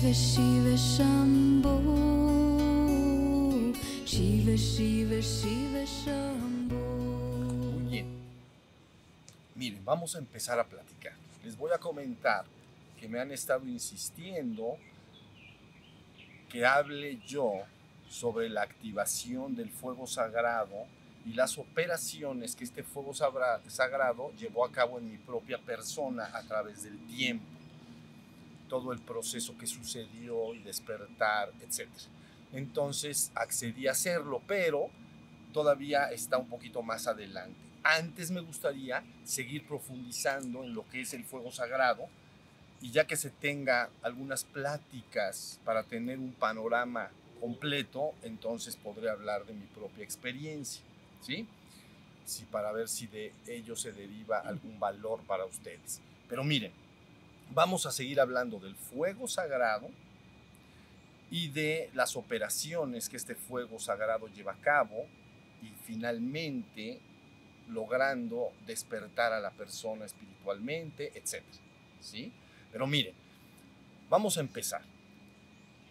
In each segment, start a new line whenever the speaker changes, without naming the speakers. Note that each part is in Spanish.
Shiva Shiva Shiva Shiva Shiva
Muy bien. Miren, vamos a empezar a platicar. Les voy a comentar que me han estado insistiendo que hable yo sobre la activación del fuego sagrado y las operaciones que este fuego sagrado llevó a cabo en mi propia persona a través del tiempo. Todo el proceso que sucedió y despertar, etc. Entonces accedí a hacerlo, pero todavía está un poquito más adelante. Antes me gustaría seguir profundizando en lo que es el fuego sagrado y ya que se tenga algunas pláticas para tener un panorama completo, entonces podré hablar de mi propia experiencia, ¿sí? Sí, para ver si de ello se deriva algún valor para ustedes. Pero miren, vamos a seguir hablando del fuego sagrado y de las operaciones que este fuego sagrado lleva a cabo y finalmente logrando despertar a la persona espiritualmente, etc. ¿Sí? Pero miren, vamos a empezar.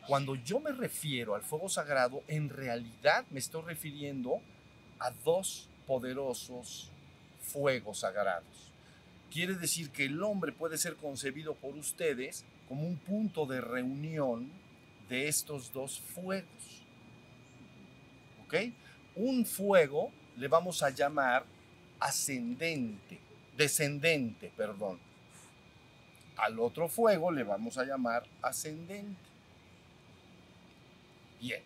Cuando yo me refiero al fuego sagrado, en realidad me estoy refiriendo a dos poderosos fuegos sagrados. Quiere decir que el hombre puede ser concebido por ustedes como un punto de reunión de estos dos fuegos. ¿Ok? Un fuego le vamos a llamar ascendente, descendente, perdón. Al otro fuego le vamos a llamar ascendente. Bien,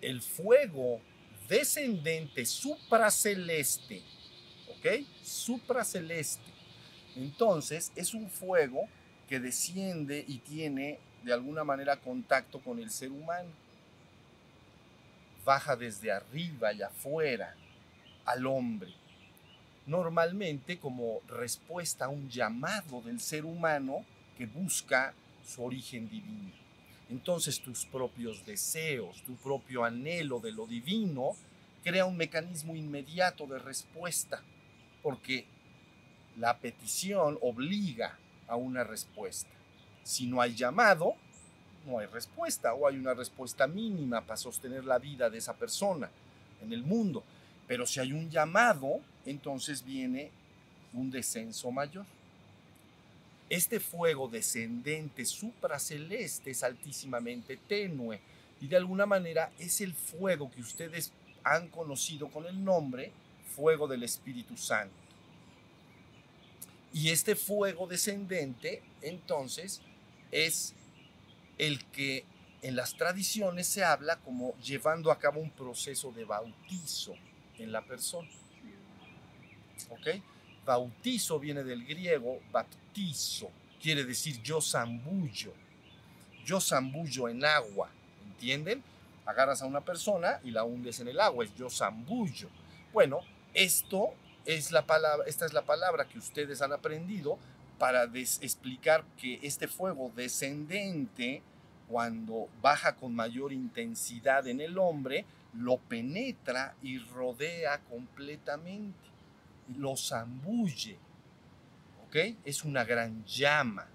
el fuego descendente supraceleste, ¿ok? Supraceleste. Entonces es un fuego que desciende y tiene de alguna manera contacto con el ser humano. Baja desde arriba y afuera al hombre. Normalmente como respuesta a un llamado del ser humano que busca su origen divino. Entonces tus propios deseos, tu propio anhelo de lo divino, crea un mecanismo inmediato de respuesta, porque la petición obliga a una respuesta. Si no hay llamado, no hay respuesta, o hay una respuesta mínima para sostener la vida de esa persona en el mundo. Pero si hay un llamado, entonces viene un descenso mayor. Este fuego descendente supraceleste es altísimamente tenue y de alguna manera es el fuego que ustedes han conocido con el nombre fuego del Espíritu Santo. Y este fuego descendente, entonces, es el que en las tradiciones se habla como llevando a cabo un proceso de bautizo en la persona. ¿Ok? Bautizo viene del griego baptizo, quiere decir yo zambullo, yo zambullo en agua, ¿entienden? Agarras a una persona y la hundes en el agua, es yo zambullo. Bueno, esto es la palabra, esta es la palabra que ustedes han aprendido para explicar que este fuego descendente, cuando baja con mayor intensidad en el hombre, lo penetra y rodea completamente, lo zambulle. ¿Ok? Es una gran llama,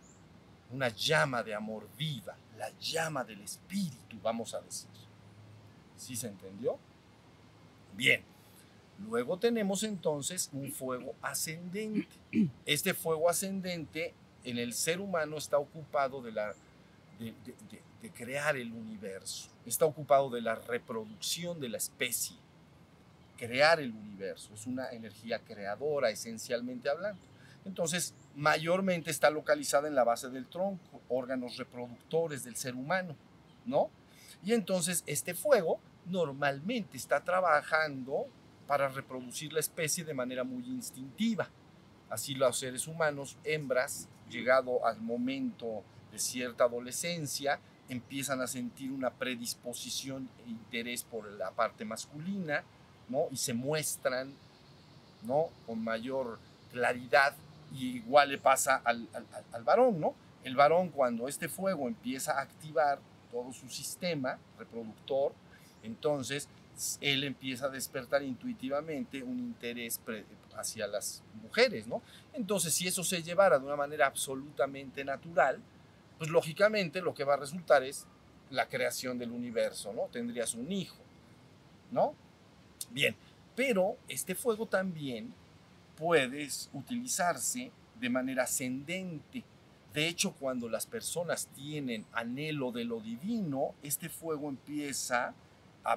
una llama de amor viva, la llama del espíritu, vamos a decir. ¿Sí se entendió? Bien. Luego tenemos entonces un fuego ascendente. Este fuego ascendente en el ser humano está ocupado de, la, de, de- crear el universo, está ocupado de la reproducción de la especie, crear el universo, es una energía creadora esencialmente hablando. Entonces, mayormente está localizada en la base del tronco, órganos reproductores del ser humano, ¿no? Y entonces este fuego normalmente está trabajando para reproducir la especie de manera muy instintiva. Así los seres humanos, hembras, llegado al momento de cierta adolescencia, empiezan a sentir una predisposición e interés por la parte masculina, ¿no? Y se muestran, ¿no? Con mayor claridad y igual le pasa al, al- al- varón, ¿no? El varón cuando este fuego empieza a activar todo su sistema reproductor, entonces él empieza a despertar intuitivamente un interés hacia las mujeres, ¿no? Entonces, si eso se llevara de una manera absolutamente natural, pues lógicamente lo que va a resultar es la creación del universo, ¿no? Tendrías un hijo, ¿no? Bien, pero este fuego también puede utilizarse de manera ascendente. De hecho, cuando las personas tienen anhelo de lo divino, este fuego empieza a,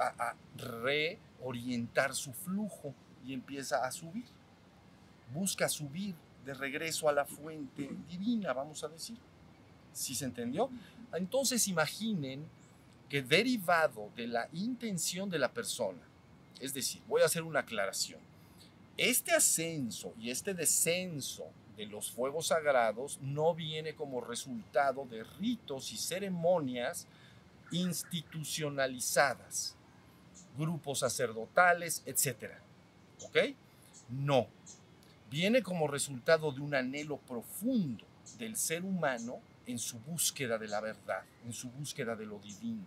a, reorientar su flujo y empieza a subir. Busca subir de regreso a la fuente divina, vamos a decir. ¿Sí se entendió? Entonces imaginen que derivado de la intención de la persona, es decir, voy a hacer una aclaración, este ascenso y este descenso de los fuegos sagrados no viene como resultado de ritos y ceremonias institucionalizadas, grupos sacerdotales, etc. ¿Ok? No. Viene como resultado de un anhelo profundo del ser humano en su búsqueda de la verdad, en su búsqueda de lo divino.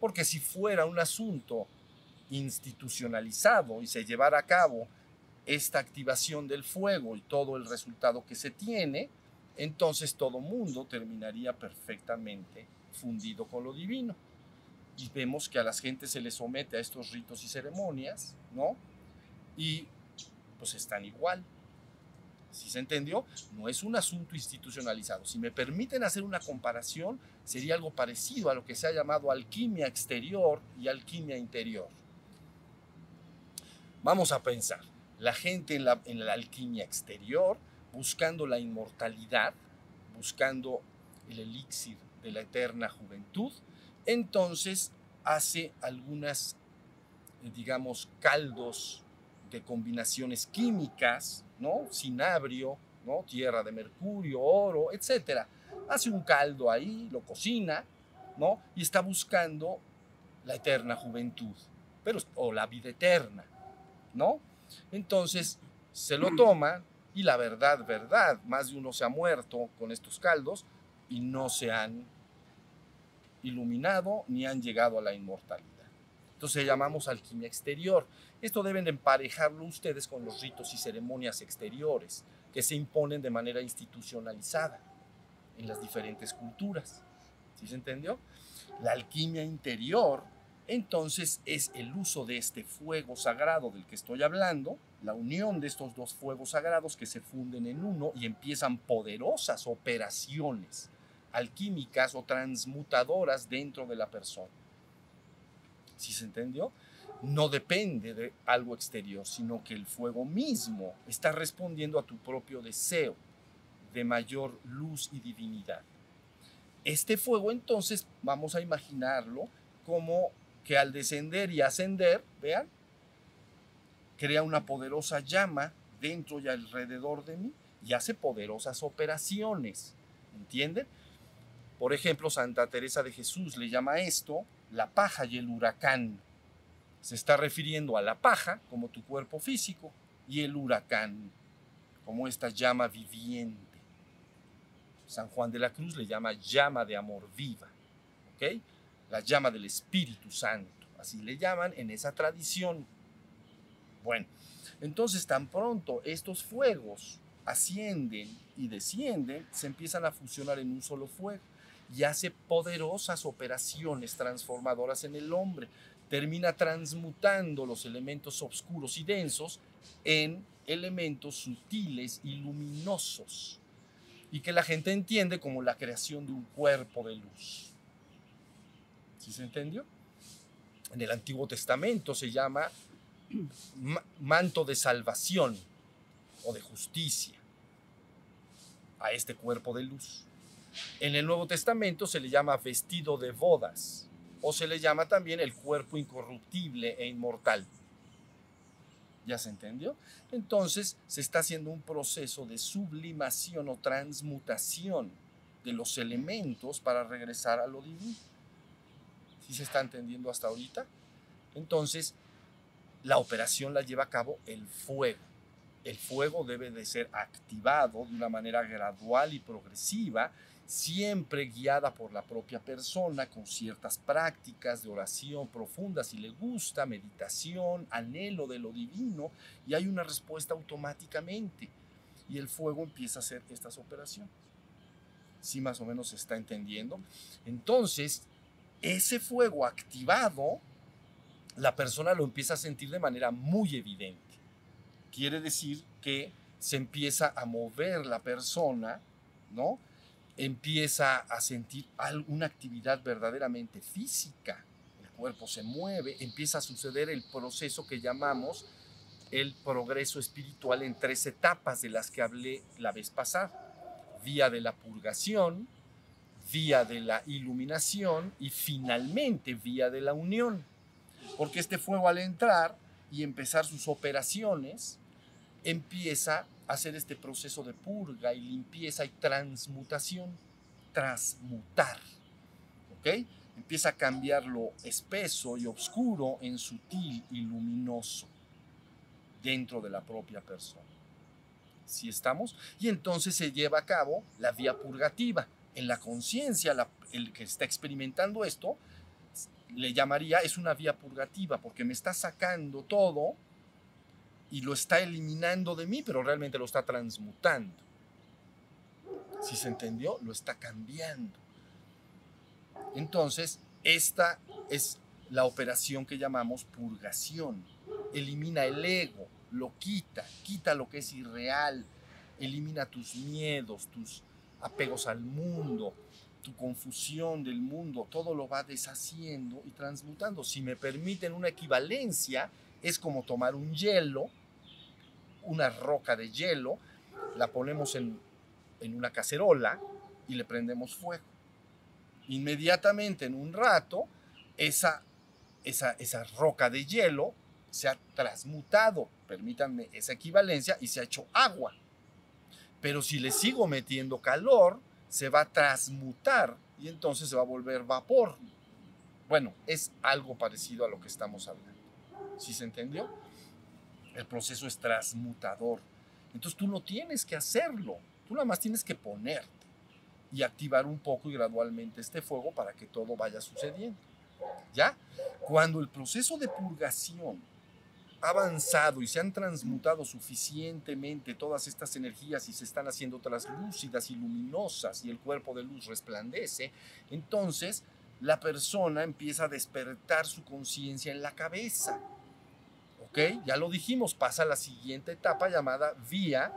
Porque si fuera un asunto institucionalizado y se llevara a cabo esta activación del fuego y todo el resultado que se tiene, entonces todo mundo terminaría perfectamente fundido con lo divino. Y vemos que a las gentes se les somete a estos ritos y ceremonias, ¿no? Y pues están igual. Si se entendió, no es un asunto institucionalizado. Si me permiten hacer una comparación, sería algo parecido a lo que se ha llamado alquimia exterior y alquimia interior. Vamos a pensar, la gente en la, en la alquimia exterior, buscando la inmortalidad, buscando el elixir de la eterna juventud, entonces hace algunas, eh, digamos, caldos de combinaciones químicas, ¿no? Cinabrio, ¿no? Tierra de mercurio, oro, etc. Hace un caldo ahí, lo cocina, ¿no? Y está buscando la eterna juventud, pero, o la vida eterna, ¿no? Entonces se lo toma y la verdad, verdad, más de uno se ha muerto con estos caldos y no se han iluminado ni han llegado a la inmortalidad. Entonces llamamos alquimia exterior. Esto deben emparejarlo ustedes con los ritos y ceremonias exteriores que se imponen de manera institucionalizada en las diferentes culturas. ¿Sí se entendió? La alquimia interior, entonces, es el uso de este fuego sagrado del que estoy hablando, la unión de estos dos fuegos sagrados que se funden en uno y empiezan poderosas operaciones alquímicas o transmutadoras dentro de la persona. ¿Sí se entendió? No depende de algo exterior, sino que el fuego mismo está respondiendo a tu propio deseo de mayor luz y divinidad. Este fuego entonces vamos a imaginarlo como que al descender y ascender, vean, crea una poderosa llama dentro y alrededor de mí y hace poderosas operaciones. ¿Entienden? Por ejemplo, Santa Teresa de Jesús le llama esto la paja y el huracán. Se está refiriendo a la paja como tu cuerpo físico y el huracán como esta llama viviente. San Juan de la Cruz le llama llama de amor viva, ¿ok? La llama del Espíritu Santo, así le llaman en esa tradición. Bueno, entonces tan pronto estos fuegos ascienden y descienden, se empiezan a fusionar en un solo fuego y hace poderosas operaciones transformadoras en el hombre. Termina transmutando los elementos oscuros y densos en elementos sutiles y luminosos y que la gente entiende como la creación de un cuerpo de luz. ¿Sí se entendió? En el Antiguo Testamento se llama manto de salvación o de justicia a este cuerpo de luz. En el Nuevo Testamento se le llama vestido de bodas o se le llama también el cuerpo incorruptible e inmortal. ¿Ya se entendió? Entonces se está haciendo un proceso de sublimación o transmutación de los elementos para regresar a lo divino. ¿Sí se está entendiendo hasta ahorita? Entonces, la operación la lleva a cabo el fuego. El fuego debe de ser activado de una manera gradual y progresiva siempre guiada por la propia persona, con ciertas prácticas de oración profunda, si le gusta, meditación, anhelo de lo divino, y hay una respuesta automáticamente. Y el fuego empieza a hacer estas operaciones. Sí, más o menos se está entendiendo. Entonces, ese fuego activado, la persona lo empieza a sentir de manera muy evidente. Quiere decir que se empieza a mover la persona, ¿no? Empieza a sentir alguna actividad verdaderamente física. El cuerpo se mueve, empieza a suceder el proceso que llamamos el progreso espiritual en tres etapas de las que hablé la vez pasada. Vía de la purgación, vía de la iluminación y finalmente vía de la unión. Porque este fuego al entrar y empezar sus operaciones, empieza a hacer este proceso de purga y limpieza y transmutación. Transmutar. ¿Ok? Empieza a cambiar lo espeso y oscuro en sutil y luminoso dentro de la propia persona. ¿Sí estamos? Y entonces se lleva a cabo la vía purgativa. En la conciencia, el que está experimentando esto, le llamaría, es una vía purgativa, porque me está sacando todo y lo está eliminando de mí, pero realmente lo está transmutando. Si se entendió, lo está cambiando. Entonces, esta es la operación que llamamos purgación. Elimina el ego, lo quita, quita lo que es irreal, elimina tus miedos, tus apegos al mundo, tu confusión del mundo, todo lo va deshaciendo y transmutando. Si me permiten una equivalencia, es como tomar un hielo, una roca de hielo, la ponemos en, en una cacerola y le prendemos fuego. Inmediatamente, en un rato, esa, esa, esa roca de hielo se ha transmutado, permítanme esa equivalencia, y se ha hecho agua. Pero si le sigo metiendo calor, se va a transmutar y entonces se va a volver vapor. Bueno, es algo parecido a lo que estamos hablando. ¿Sí se entendió? El proceso es transmutador. Entonces tú no tienes que hacerlo, tú nada más tienes que ponerte y activar un poco y gradualmente este fuego para que todo vaya sucediendo. ¿Ya? Cuando el proceso de purgación ha avanzado y se han transmutado suficientemente todas estas energías y se están haciendo translúcidas y luminosas y el cuerpo de luz resplandece, entonces la persona empieza a despertar su conciencia en la cabeza. Ya lo dijimos, pasa a la siguiente etapa llamada vía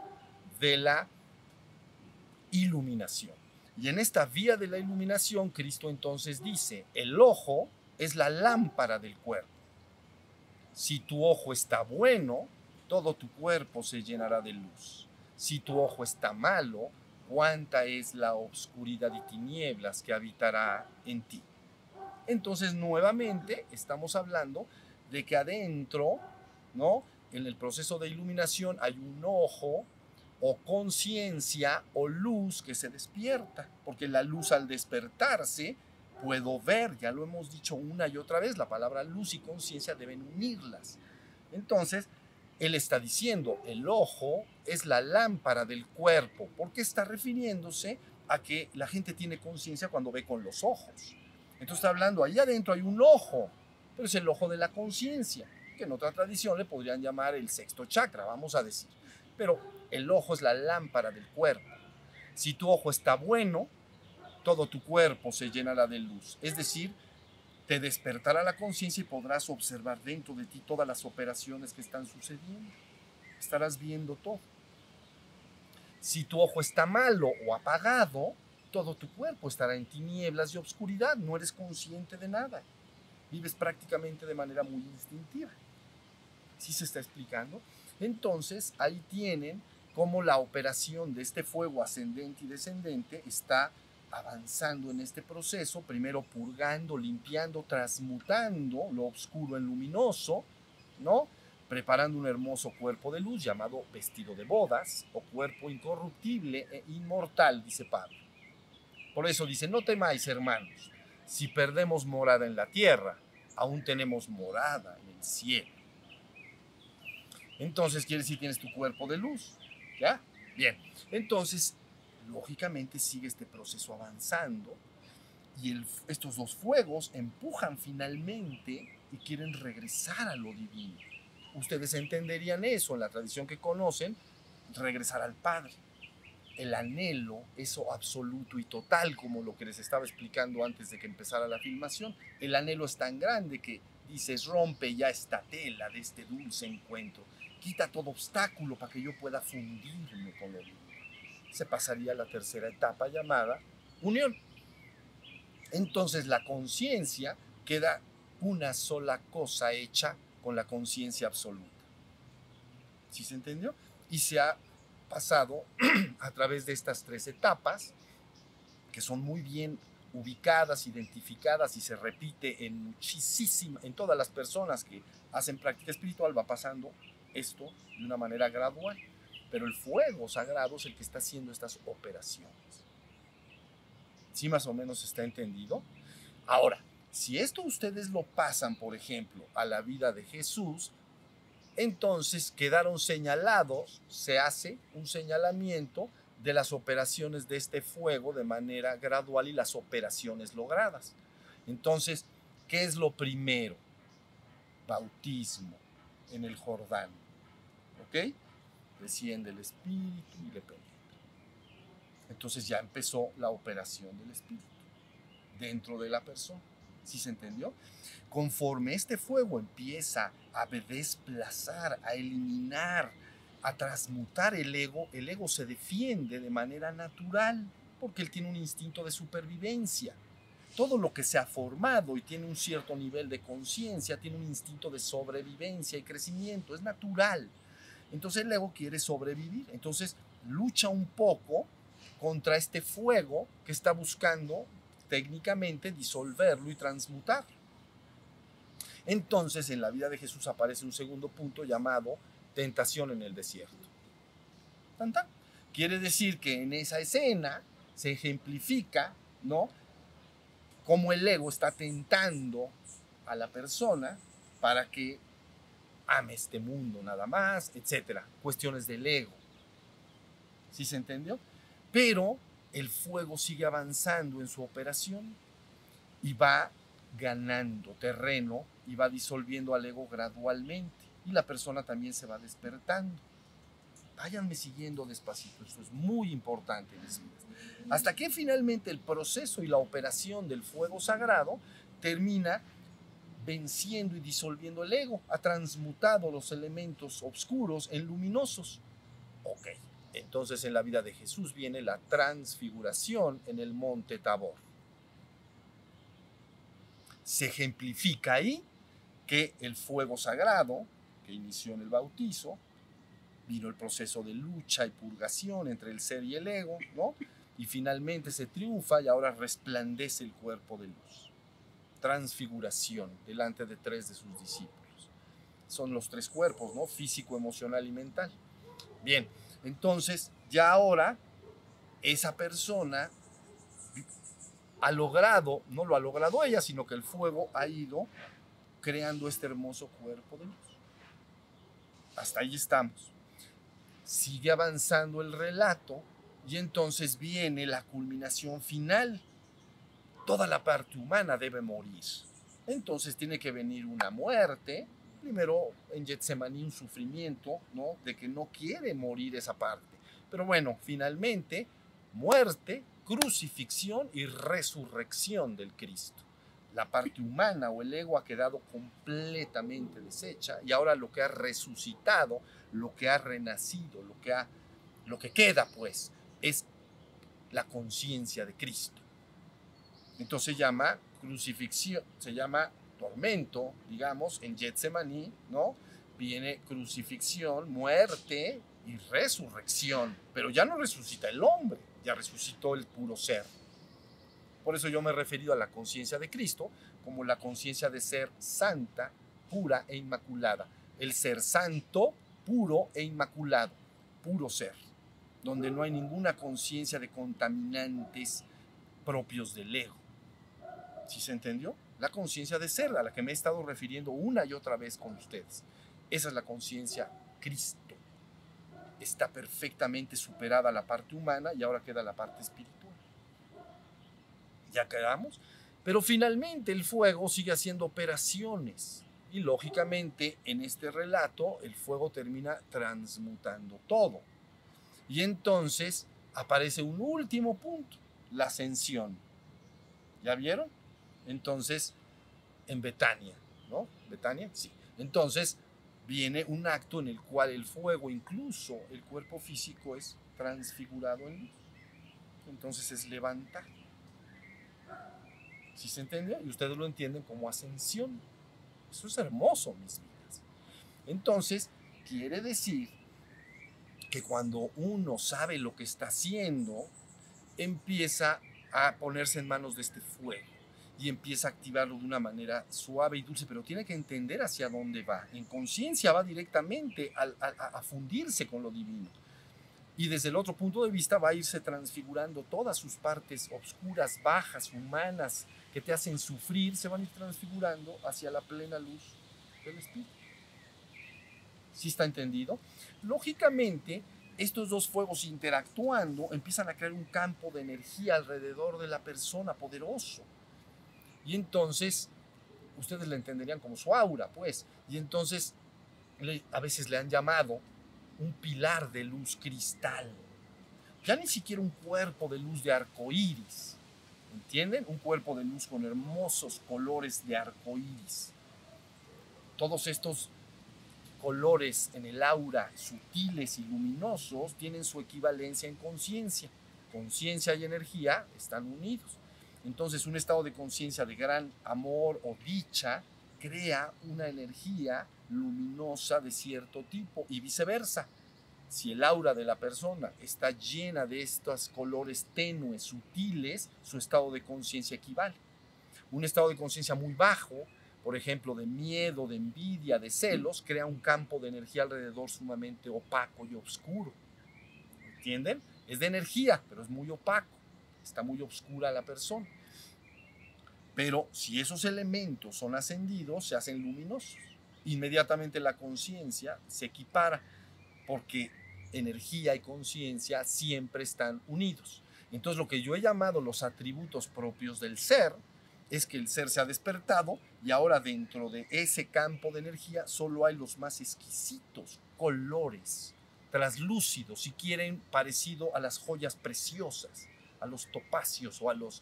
de la iluminación. Y en esta vía de la iluminación, Cristo entonces dice, el ojo es la lámpara del cuerpo. Si tu ojo está bueno, todo tu cuerpo se llenará de luz. Si tu ojo está malo, cuánta es la obscuridad y tinieblas que habitará en ti. Entonces, nuevamente estamos hablando de que adentro, ¿no? En el proceso de iluminación hay un ojo o conciencia o luz que se despierta, porque la luz al despertarse puedo ver, ya lo hemos dicho una y otra vez, la palabra luz y conciencia deben unirlas. Entonces, él está diciendo, el ojo es la lámpara del cuerpo, porque está refiriéndose a que la gente tiene conciencia cuando ve con los ojos. Entonces está hablando, ahí adentro hay un ojo, pero es el ojo de la conciencia, que en otra tradición le podrían llamar el sexto chakra, vamos a decir. Pero el ojo es la lámpara del cuerpo. Si tu ojo está bueno, todo tu cuerpo se llenará de luz. Es decir, te despertará la conciencia y podrás observar dentro de ti todas las operaciones que están sucediendo. Estarás viendo todo. Si tu ojo está malo o apagado, todo tu cuerpo estará en tinieblas y obscuridad. No eres consciente de nada. Vives prácticamente de manera muy instintiva. ¿Sí se está explicando? Entonces, ahí tienen cómo la operación de este fuego ascendente y descendente está avanzando en este proceso, primero purgando, limpiando, transmutando lo oscuro en luminoso, ¿no? Preparando un hermoso cuerpo de luz llamado vestido de bodas o cuerpo incorruptible e inmortal, dice Pablo. Por eso dice, no temáis hermanos, si perdemos morada en la tierra, aún tenemos morada en el cielo. Entonces quiere decir tienes tu cuerpo de luz, ¿ya? Bien, entonces lógicamente sigue este proceso avanzando y estos dos fuegos empujan finalmente y quieren regresar a lo divino. Ustedes entenderían eso en la tradición que conocen, regresar al Padre. el anhelo, eso absoluto y total, como lo que les estaba explicando antes de que empezara la filmación, el anhelo es tan grande que dices, rompe ya esta tela de este dulce encuentro, quita todo obstáculo para que yo pueda fundirme con lo divino. Se pasaría a la tercera etapa llamada unión. Entonces la conciencia queda una sola cosa hecha con la conciencia absoluta. ¿Sí se entendió? Y se ha pasado a través de estas tres etapas, que son muy bien ubicadas, identificadas y se repite en muchísimas, en todas las personas que hacen práctica espiritual, va pasando esto de una manera gradual. Pero el fuego sagrado es el que está haciendo estas operaciones. ¿Sí más o menos está entendido? Ahora, si esto ustedes lo pasan, por ejemplo, a la vida de Jesús, entonces quedaron señalados, se hace un señalamiento de las operaciones de este fuego de manera gradual y las operaciones logradas. Entonces, ¿qué es lo primero? Bautismo en el Jordán. ¿Ok? Desciende el Espíritu y le penetra. Entonces ya empezó la operación del Espíritu dentro de la persona. ¿Sí se entendió? Conforme este fuego empieza a desplazar, a eliminar, a transmutar el ego, el ego se defiende de manera natural porque él tiene un instinto de supervivencia. Todo lo que se ha formado y tiene un cierto nivel de conciencia tiene un instinto de sobrevivencia y crecimiento, es natural. Entonces el ego quiere sobrevivir, entonces lucha un poco contra este fuego que está buscando técnicamente disolverlo y transmutarlo. Entonces en la vida de Jesús aparece un segundo punto llamado tentación en el desierto. Quiere decir que en esa escena se ejemplifica, ¿no? Cómo el ego está tentando a la persona para que ame este mundo nada más, etcétera. Cuestiones del ego. ¿Sí se entendió? Pero el fuego sigue avanzando en su operación y va ganando terreno y va disolviendo al ego gradualmente y la persona también se va despertando. Váyanme siguiendo despacito, esto es muy importante. Hasta que finalmente el proceso y la operación del fuego sagrado termina venciendo y disolviendo el ego, ha transmutado los elementos oscuros en luminosos. Ok, entonces en la vida de Jesús viene la transfiguración en el monte Tabor. Se ejemplifica ahí que el fuego sagrado, que inició en el bautizo, vino el proceso de lucha y purgación entre el ser y el ego, ¿no? Y finalmente se triunfa y ahora resplandece el cuerpo de luz. Transfiguración delante de tres de sus discípulos. Son los tres cuerpos, ¿no? Físico, emocional y mental. Bien, entonces, ya ahora esa persona ha logrado, no lo ha logrado ella, sino que el fuego ha ido creando este hermoso cuerpo de luz. Hasta ahí estamos. Sigue avanzando el relato y entonces viene la culminación final. Toda la parte humana debe morir. Entonces tiene que venir una muerte, primero en Getsemaní un sufrimiento, ¿no? De que no quiere morir esa parte. Pero bueno, finalmente, muerte, crucifixión y resurrección del Cristo. La parte humana o el ego ha quedado completamente deshecha y ahora lo que ha resucitado, lo que ha renacido, lo que, ha, lo que queda pues es la conciencia de Cristo. Entonces se llama crucifixión, se llama tormento, digamos, en Getsemaní, ¿no? Viene crucifixión, muerte y resurrección, pero ya no resucita el hombre, ya resucitó el puro ser. Por eso yo me he referido a la conciencia de Cristo como la conciencia de ser santa, pura e inmaculada. El ser santo, puro e inmaculado, puro ser, donde no hay ninguna conciencia de contaminantes propios del ego. ¿Sí se entendió? la conciencia de ser, a la que me he estado refiriendo una y otra vez con ustedes. Esa es la conciencia Cristo. Está perfectamente superada la parte humana y ahora queda la parte espiritual. Ya quedamos. Pero finalmente el fuego sigue haciendo operaciones. Y lógicamente en este relato el fuego termina transmutando todo. Y entonces aparece un último punto, la ascensión. ¿Ya vieron? Entonces, en Betania, ¿no? Betania, sí. Entonces, viene un acto en el cual el fuego, incluso el cuerpo físico, es transfigurado en luz. Entonces es levantar. ¿Sí se entiende? Y ustedes lo entienden como ascensión. Eso es hermoso, mis vidas. Entonces, quiere decir que cuando uno sabe lo que está haciendo, empieza a ponerse en manos de este fuego y empieza a activarlo de una manera suave y dulce, pero tiene que entender hacia dónde va. En conciencia va directamente a, fundirse con lo divino. Y desde el otro punto de vista va a irse transfigurando todas sus partes oscuras, bajas, humanas, que te hacen sufrir, se van a ir transfigurando hacia la plena luz del Espíritu. ¿Sí está entendido? Lógicamente, estos dos fuegos interactuando empiezan a crear un campo de energía alrededor de la persona poderoso. Y entonces, ustedes le entenderían como su aura, pues. Y entonces, a veces le han llamado un pilar de luz cristal. Ya ni siquiera un cuerpo de luz de arco iris. ¿Entienden? Un cuerpo de luz con hermosos colores de arco iris. Todos estos colores en el aura sutiles y luminosos tienen su equivalencia en conciencia. Conciencia y energía están unidos. Entonces un estado de conciencia de gran amor o dicha crea una energía luminosa de cierto tipo y viceversa. Si el aura de la persona está llena de estos colores tenues, sutiles, su estado de conciencia equivale. Un estado de conciencia muy bajo por ejemplo, de miedo, de envidia, de celos, crea un campo de energía alrededor sumamente opaco y oscuro. ¿Entienden? Es de energía, pero es muy opaco. Está muy oscura la persona. Pero si esos elementos son ascendidos, se hacen luminosos. Inmediatamente la conciencia se equipara, porque energía y conciencia siempre están unidos. Entonces lo que yo he llamado los atributos propios del ser, es que el ser se ha despertado y ahora dentro de ese campo de energía solo hay los más exquisitos colores, traslúcidos, si quieren, parecido a las joyas preciosas, a los topacios o a, los,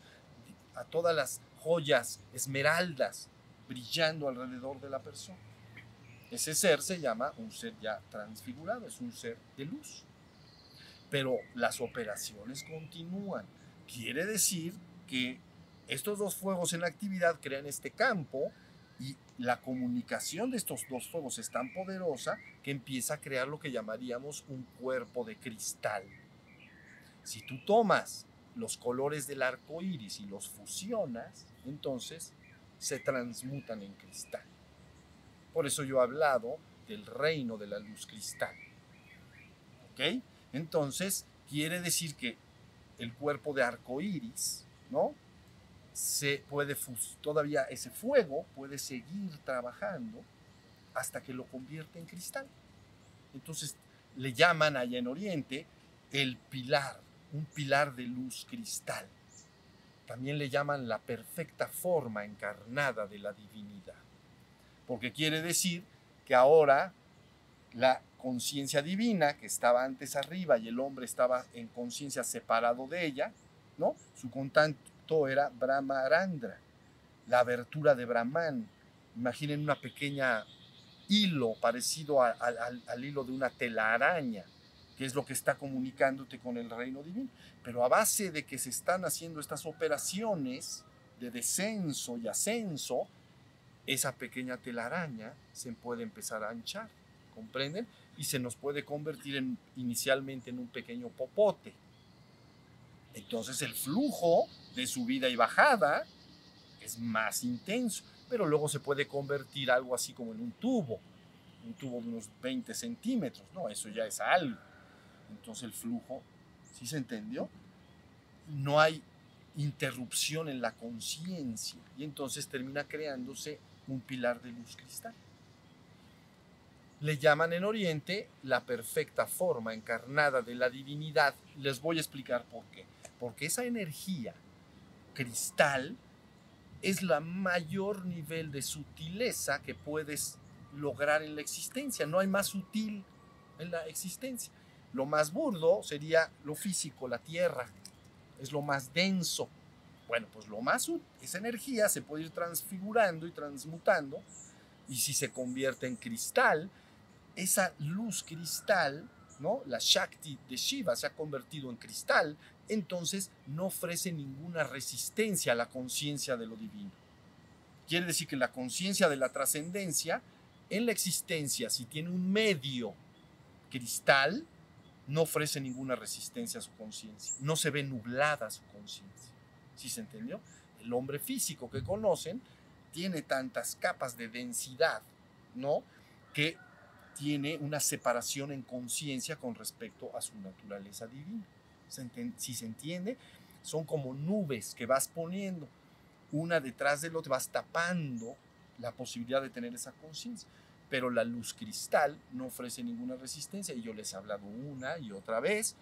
a todas las joyas esmeraldas brillando alrededor de la persona. Ese ser se llama un ser ya transfigurado, es un ser de luz. Pero las operaciones continúan. Quiere decir que estos dos fuegos en actividad crean este campo y la comunicación de estos dos fuegos es tan poderosa que empieza a crear lo que llamaríamos un cuerpo de cristal. Si tú tomas los colores del arco iris y los fusionas, entonces se transmutan en cristal. Por eso yo he hablado del reino de la luz cristal. ¿Ok? Entonces, quiere decir que el cuerpo de arco iris, ¿no? Se puede todavía ese fuego puede seguir trabajando hasta que lo convierte en cristal. Entonces le llaman allá en Oriente el pilar, un pilar de luz cristal. También le llaman la perfecta forma encarnada de la divinidad. Porque quiere decir que ahora la conciencia divina que estaba antes arriba y el hombre estaba en conciencia separado de ella, ¿no? Su, era Brahmarandra, la abertura de Brahman. Imaginen una pequeña hilo parecido al hilo de una telaraña, que es lo que está comunicándote con el reino divino. Pero a base de que se están haciendo estas operaciones de descenso y ascenso, esa pequeña telaraña se puede empezar a anchar, ¿comprenden? Y se nos puede convertir en, inicialmente en un pequeño popote. Entonces el flujo de subida y bajada es más intenso, pero luego se puede convertir algo así como en un tubo, un tubo de unos 20 centímetros, no, eso ya es algo. Entonces el flujo, ¿sí se entendió? No hay interrupción en la conciencia y entonces termina creándose un pilar de luz cristal. Le llaman en Oriente la perfecta forma encarnada de la divinidad. Les voy a explicar por qué. Porque esa energía cristal es la mayor nivel de sutileza que puedes lograr en la existencia. No hay más sutil en la existencia. Lo más burdo sería lo físico, la tierra. Es lo más denso. Bueno, pues lo más esa energía se puede ir transfigurando y transmutando y si se convierte en cristal, esa luz cristal, ¿no? La Shakti de Shiva se ha convertido en cristal, entonces no ofrece ninguna resistencia a la conciencia de lo divino. Quiere decir que la conciencia de la trascendencia en la existencia, si tiene un medio cristal, no ofrece ninguna resistencia a su conciencia, no se ve nublada su conciencia. ¿Sí se entendió? El hombre físico que conocen tiene tantas capas de densidad, ¿no? Que tiene una separación en conciencia con respecto a su naturaleza divina. Si se entiende, son como nubes que vas poniendo una detrás del otro, vas tapando la posibilidad de tener esa conciencia. Pero la luz cristal no ofrece ninguna resistencia y yo les he hablado una y otra vez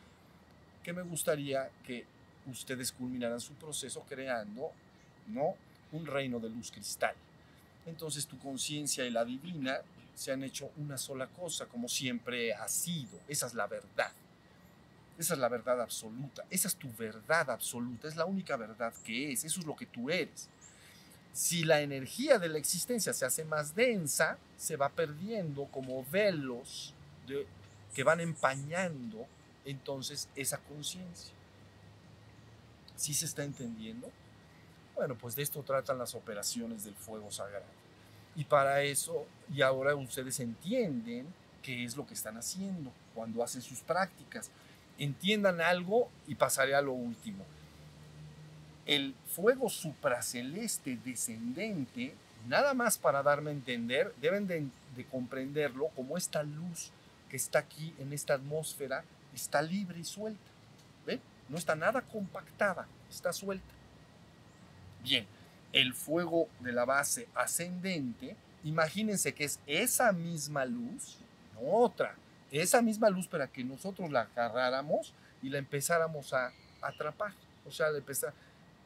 que me gustaría que ustedes culminaran su proceso creando, ¿no? Un reino de luz cristal. Entonces tu conciencia y la divina se han hecho una sola cosa, como siempre ha sido. Esa es la verdad. Esa es la verdad absoluta. Esa es tu verdad absoluta. Es la única verdad que es. Eso es lo que tú eres. Si la energía de la existencia se hace más densa, se va perdiendo como velos que van empañando entonces esa conciencia. ¿Sí se está entendiendo? Bueno, pues de esto tratan las operaciones del fuego sagrado. Y para eso, y ahora ustedes entienden qué es lo que están haciendo cuando hacen sus prácticas. Entiendan algo y pasaré a lo último. El fuego supraceleste descendente, nada más para darme a entender, deben de, de comprenderlo como esta luz que está aquí en esta atmósfera está libre y suelta. ¿Ven? No está nada compactada, está suelta. Bien, el fuego de la base ascendente, imagínense que es esa misma luz, no otra, esa misma luz para que nosotros la agarráramos y la empezáramos a atrapar. O sea, empezar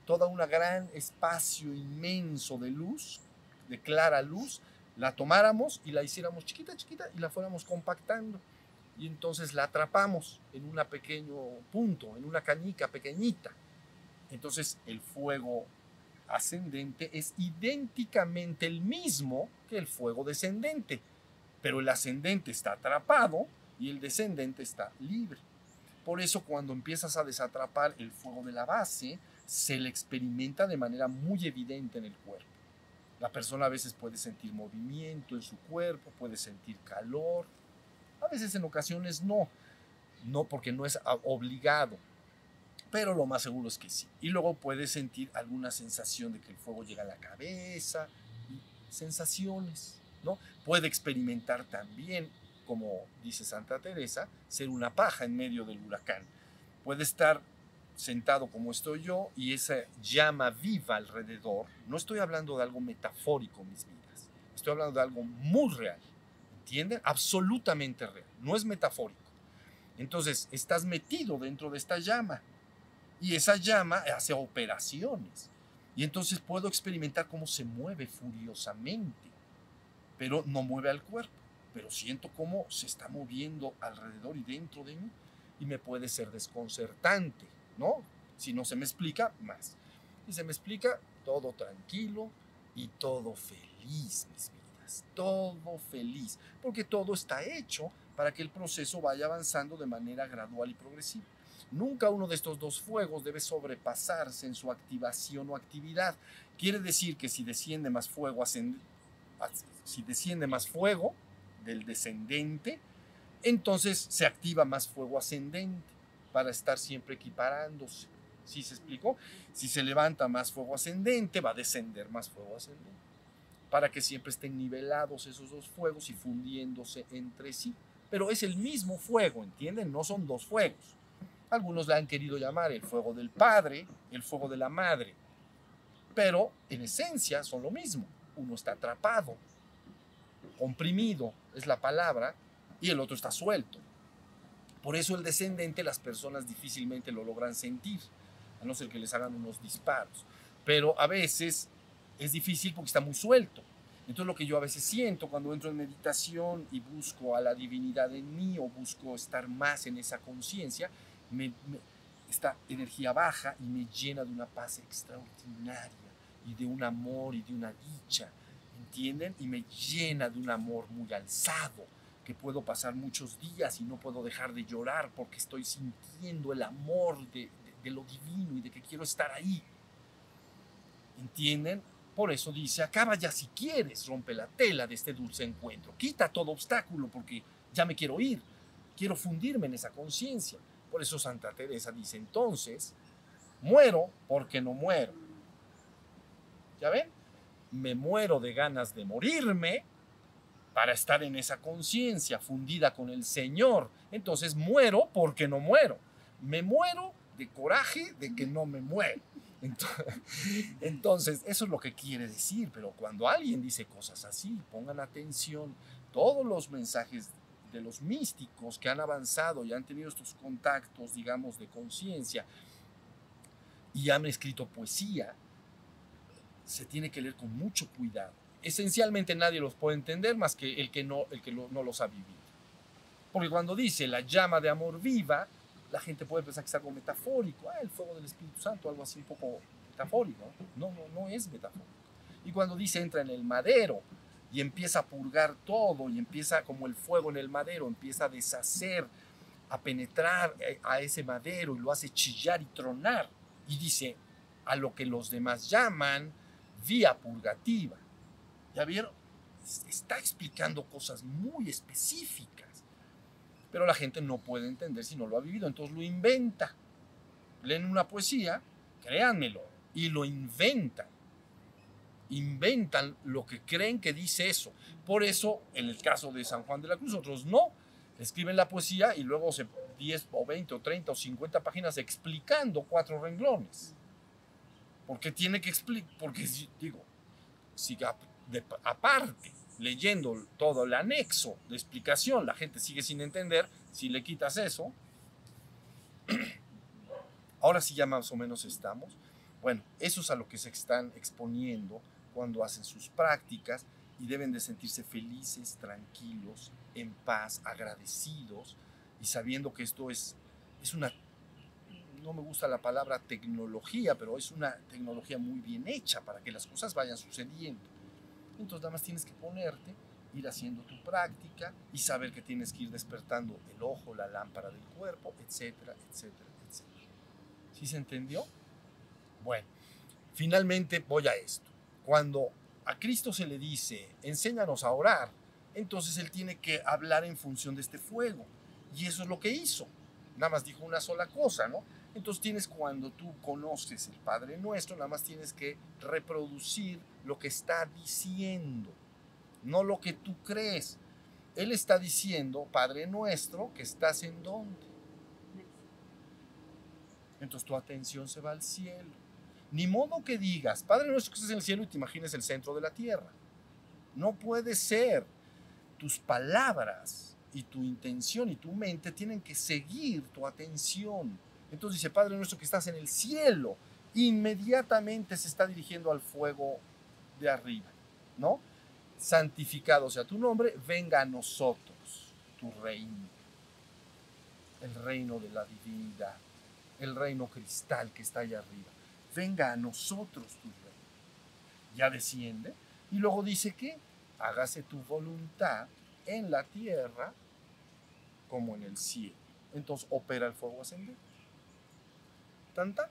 toda una gran espacio inmenso de luz, de clara luz, la tomáramos y la hiciéramos chiquita, chiquita y la fuéramos compactando. Y entonces la atrapamos en un pequeño punto, en una canica pequeñita. Entonces el fuego ascendente es idénticamente el mismo que el fuego descendente, pero el ascendente está atrapado y el descendente está libre. Por eso cuando empiezas a desatrapar el fuego de la base, se le experimenta de manera muy evidente en el cuerpo. La persona a veces puede sentir movimiento en su cuerpo, puede sentir calor, a veces en ocasiones no, no porque no es obligado, pero lo más seguro es que sí. Y luego puede sentir alguna sensación de que el fuego llega a la cabeza, sensaciones, ¿no? Puede experimentar también, como dice Santa Teresa, ser una paja en medio del huracán. Puede estar sentado como estoy yo y esa llama viva alrededor. No estoy hablando de algo metafórico, mis vidas. Estoy hablando de algo muy real. ¿Entienden? Absolutamente real. No es metafórico. Entonces, estás metido dentro de esta llama y esa llama hace operaciones. Y entonces puedo experimentar cómo se mueve furiosamente, pero no mueve al cuerpo. Pero siento cómo se está moviendo alrededor y dentro de mí. Y me puede ser desconcertante, ¿no? Si no se me explica, más. Y se me explica, todo tranquilo y todo feliz, mis vidas. Todo feliz. Porque todo está hecho para que el proceso vaya avanzando de manera gradual y progresiva. Nunca uno de estos dos fuegos debe sobrepasarse en su activación o actividad. Quiere decir que si desciende más fuego, si desciende más fuego del descendente, entonces se activa más fuego ascendente para estar siempre equiparándose. ¿Sí se explicó? Si se levanta más fuego ascendente, va a descender más fuego ascendente. Para que siempre estén nivelados esos dos fuegos y fundiéndose entre sí. Pero es el mismo fuego, ¿entienden? No son dos fuegos. Algunos la han querido llamar el fuego del Padre, el fuego de la Madre, pero en esencia son lo mismo. Uno está atrapado, comprimido, es la palabra, y el otro está suelto. Por eso el descendente las personas difícilmente lo logran sentir, a no ser que les hagan unos disparos. Pero a veces es difícil porque está muy suelto. Entonces lo que yo a veces siento cuando entro en meditación y busco a la divinidad en mí o busco estar más en esa conciencia, me, esta energía baja y me llena de una paz extraordinaria y de un amor y de una dicha, ¿entienden? Y me llena de un amor muy alzado, que puedo pasar muchos días y no puedo dejar de llorar porque estoy sintiendo el amor de, lo divino y de que quiero estar ahí. ¿Entienden? Por eso dice, acaba ya si quieres, rompe la tela de este dulce encuentro, quita todo obstáculo porque ya me quiero ir, quiero fundirme en esa conciencia. Por eso Santa Teresa dice, entonces, muero porque no muero. ¿Ya ven? Me muero de ganas de morirme para estar en esa conciencia fundida con el Señor. Entonces muero porque no muero. Me muero de coraje de que no me muero. Entonces, eso es lo que quiere decir, pero cuando alguien dice cosas así, pongan atención, todos los mensajes de los místicos que han avanzado y han tenido estos contactos, digamos, de conciencia y han escrito poesía, se tiene que leer con mucho cuidado. Esencialmente nadie los puede entender más que el que no, el que no los ha vivido. Porque cuando dice la llama de amor viva, la gente puede pensar que es algo metafórico, ah, el fuego del Espíritu Santo, algo así un poco metafórico. No, no, no es metafórico. Y cuando dice entra en el madero y empieza a purgar todo y empieza como el fuego en el madero, empieza a deshacer, a penetrar eh, a ese madero y lo hace chillar y tronar. Y dice a lo que los demás llaman vía purgativa. ¿Ya vieron? Está explicando cosas muy específicas pero la gente no puede entender si no lo ha vivido, entonces lo inventa. Leen una poesía, créanmelo, y lo inventan. Inventan lo que creen que dice eso. Por eso, en el caso de San Juan de la Cruz, otros no. Escriben la poesía y luego se 10 o 20 o 30 o 50 páginas explicando cuatro renglones. Porque tiene que explicar, porque digo, si aparte leyendo todo el anexo de explicación, la gente sigue sin entender, si le quitas eso, ahora sí ya más o menos estamos. Bueno, eso es a lo que se están exponiendo cuando hacen sus prácticas y deben de sentirse felices, tranquilos, en paz, agradecidos y sabiendo que esto es, es una, no me gusta la palabra tecnología, pero es una tecnología muy bien hecha para que las cosas vayan sucediendo entonces nada más tienes que ponerte, ir haciendo tu práctica y saber que tienes que ir despertando el ojo, la lámpara del cuerpo, etcétera, etcétera, etcétera. ¿Sí se entendió? Bueno, finalmente voy a esto. Cuando a Cristo se le dice, enséñanos a orar, entonces Él tiene que hablar en función de este fuego. Y eso es lo que hizo. Nada más dijo una sola cosa, ¿no? Entonces tienes cuando tú conoces el Padre Nuestro, nada más tienes que reproducir lo que está diciendo, no lo que tú crees. Él está diciendo, Padre Nuestro, que estás en dónde. Entonces tu atención se va al cielo. Ni modo que digas, Padre Nuestro que estás en el cielo y te imagines el centro de la tierra. No puede ser. Tus palabras y tu intención y tu mente tienen que seguir tu atención entonces dice, Padre nuestro que estás en el cielo, inmediatamente se está dirigiendo al fuego de arriba, ¿no? Santificado sea tu nombre, venga a nosotros tu reino, el reino de la divinidad, el reino cristal que está allá arriba. Venga a nosotros tu reino. Ya desciende y luego dice que hágase tu voluntad en la tierra como en el cielo. Entonces opera el fuego ascendente tanta.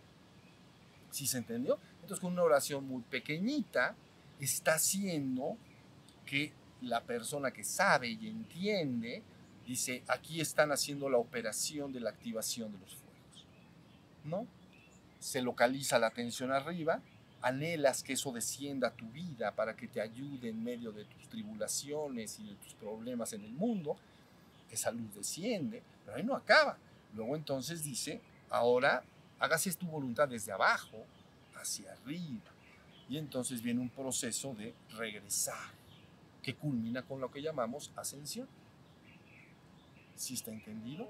¿Sí se entendió? Entonces con una oración muy pequeñita está haciendo que la persona que sabe y entiende dice, aquí están haciendo la operación de la activación de los fuegos. ¿No? Se localiza la atención arriba, anhelas que eso descienda a tu vida para que te ayude en medio de tus tribulaciones y de tus problemas en el mundo. Esa luz desciende, pero ahí no acaba. Luego entonces dice, ahora hágase tu voluntad desde abajo hacia arriba. Y entonces viene un proceso de regresar, que culmina con lo que llamamos ascensión. ¿Sí está entendido?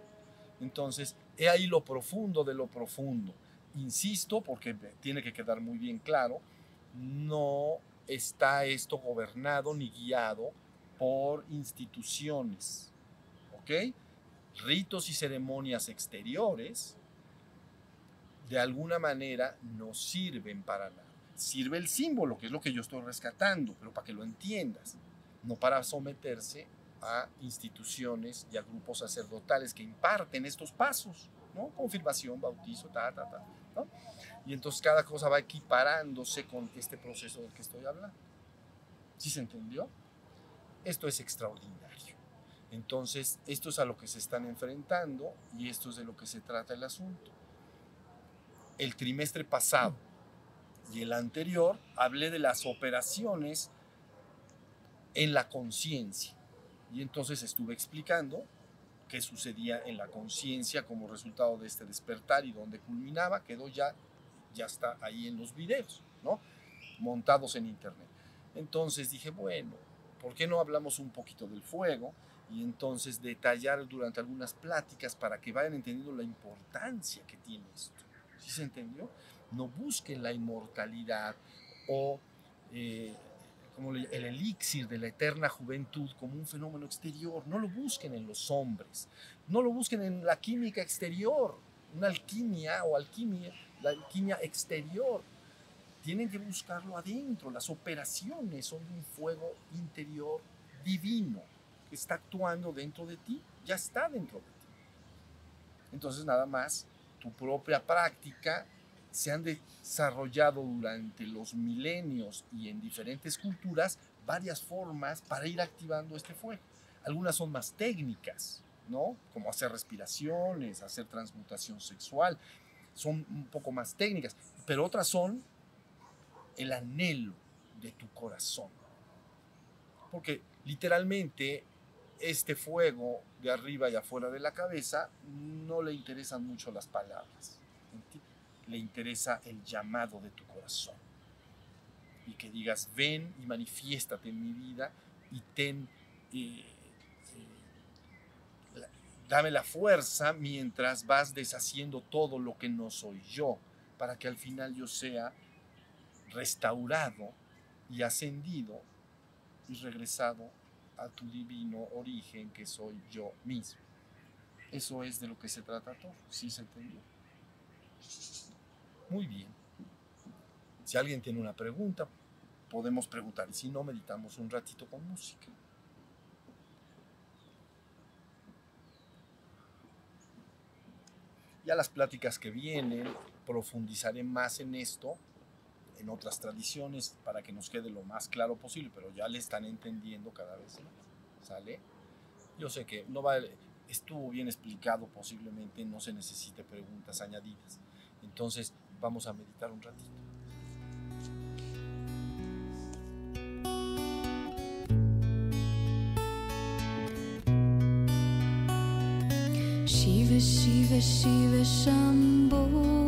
Entonces, he ahí lo profundo de lo profundo. Insisto, porque tiene que quedar muy bien claro, no está esto gobernado ni guiado por instituciones, ¿ok? Ritos y ceremonias exteriores de alguna manera no sirven para nada. Sirve el símbolo, que es lo que yo estoy rescatando, pero para que lo entiendas, no para someterse a instituciones y a grupos sacerdotales que imparten estos pasos, ¿no? Confirmación, bautizo, ta, ta, ta, ¿no? Y entonces cada cosa va equiparándose con este proceso del que estoy hablando. ¿Sí se entendió? Esto es extraordinario. Entonces, esto es a lo que se están enfrentando y esto es de lo que se trata el asunto. El trimestre pasado y el anterior hablé de las operaciones en la conciencia. Y entonces estuve explicando qué sucedía en la conciencia como resultado de este despertar y dónde culminaba. Quedó ya, ya está ahí en los videos, ¿no? Montados en internet. Entonces dije, bueno, ¿por qué no hablamos un poquito del fuego? Y entonces detallar durante algunas pláticas para que vayan entendiendo la importancia que tiene esto. ¿Sí se entendió? No busquen la inmortalidad o eh, como el elixir de la eterna juventud como un fenómeno exterior. No lo busquen en los hombres, no lo busquen en la química exterior, una alquimia o alquimia, la alquimia exterior. Tienen que buscarlo adentro. Las operaciones son un fuego interior divino que está actuando dentro de ti, ya está dentro de ti. Entonces nada más tu propia práctica se han desarrollado durante los milenios y en diferentes culturas varias formas para ir activando este fuego. Algunas son más técnicas, ¿no? Como hacer respiraciones, hacer transmutación sexual, son un poco más técnicas, pero otras son el anhelo de tu corazón. Porque literalmente este fuego de arriba y afuera de la cabeza no le interesan mucho las palabras le interesa el llamado de tu corazón. Y que digas, ven y manifiéstate en mi vida y ten, eh, eh, dame la fuerza mientras vas deshaciendo todo lo que no soy yo, para que al final yo sea restaurado y ascendido y regresado a tu divino origen que soy yo mismo. Eso es de lo que se trata todo, ¿sí se entendió? Muy bien. Si alguien tiene una pregunta, podemos preguntar. Y si no, meditamos un ratito con música. Ya las pláticas que vienen, profundizaré más en esto, en otras tradiciones, para que nos quede lo más claro posible, pero ya le están entendiendo cada vez más. ¿Sale? Yo sé que no va, estuvo bien explicado, posiblemente no se necesite preguntas añadidas. Entonces, vamos a meditar un ratito.
Shiva Shiva Shiva Shambho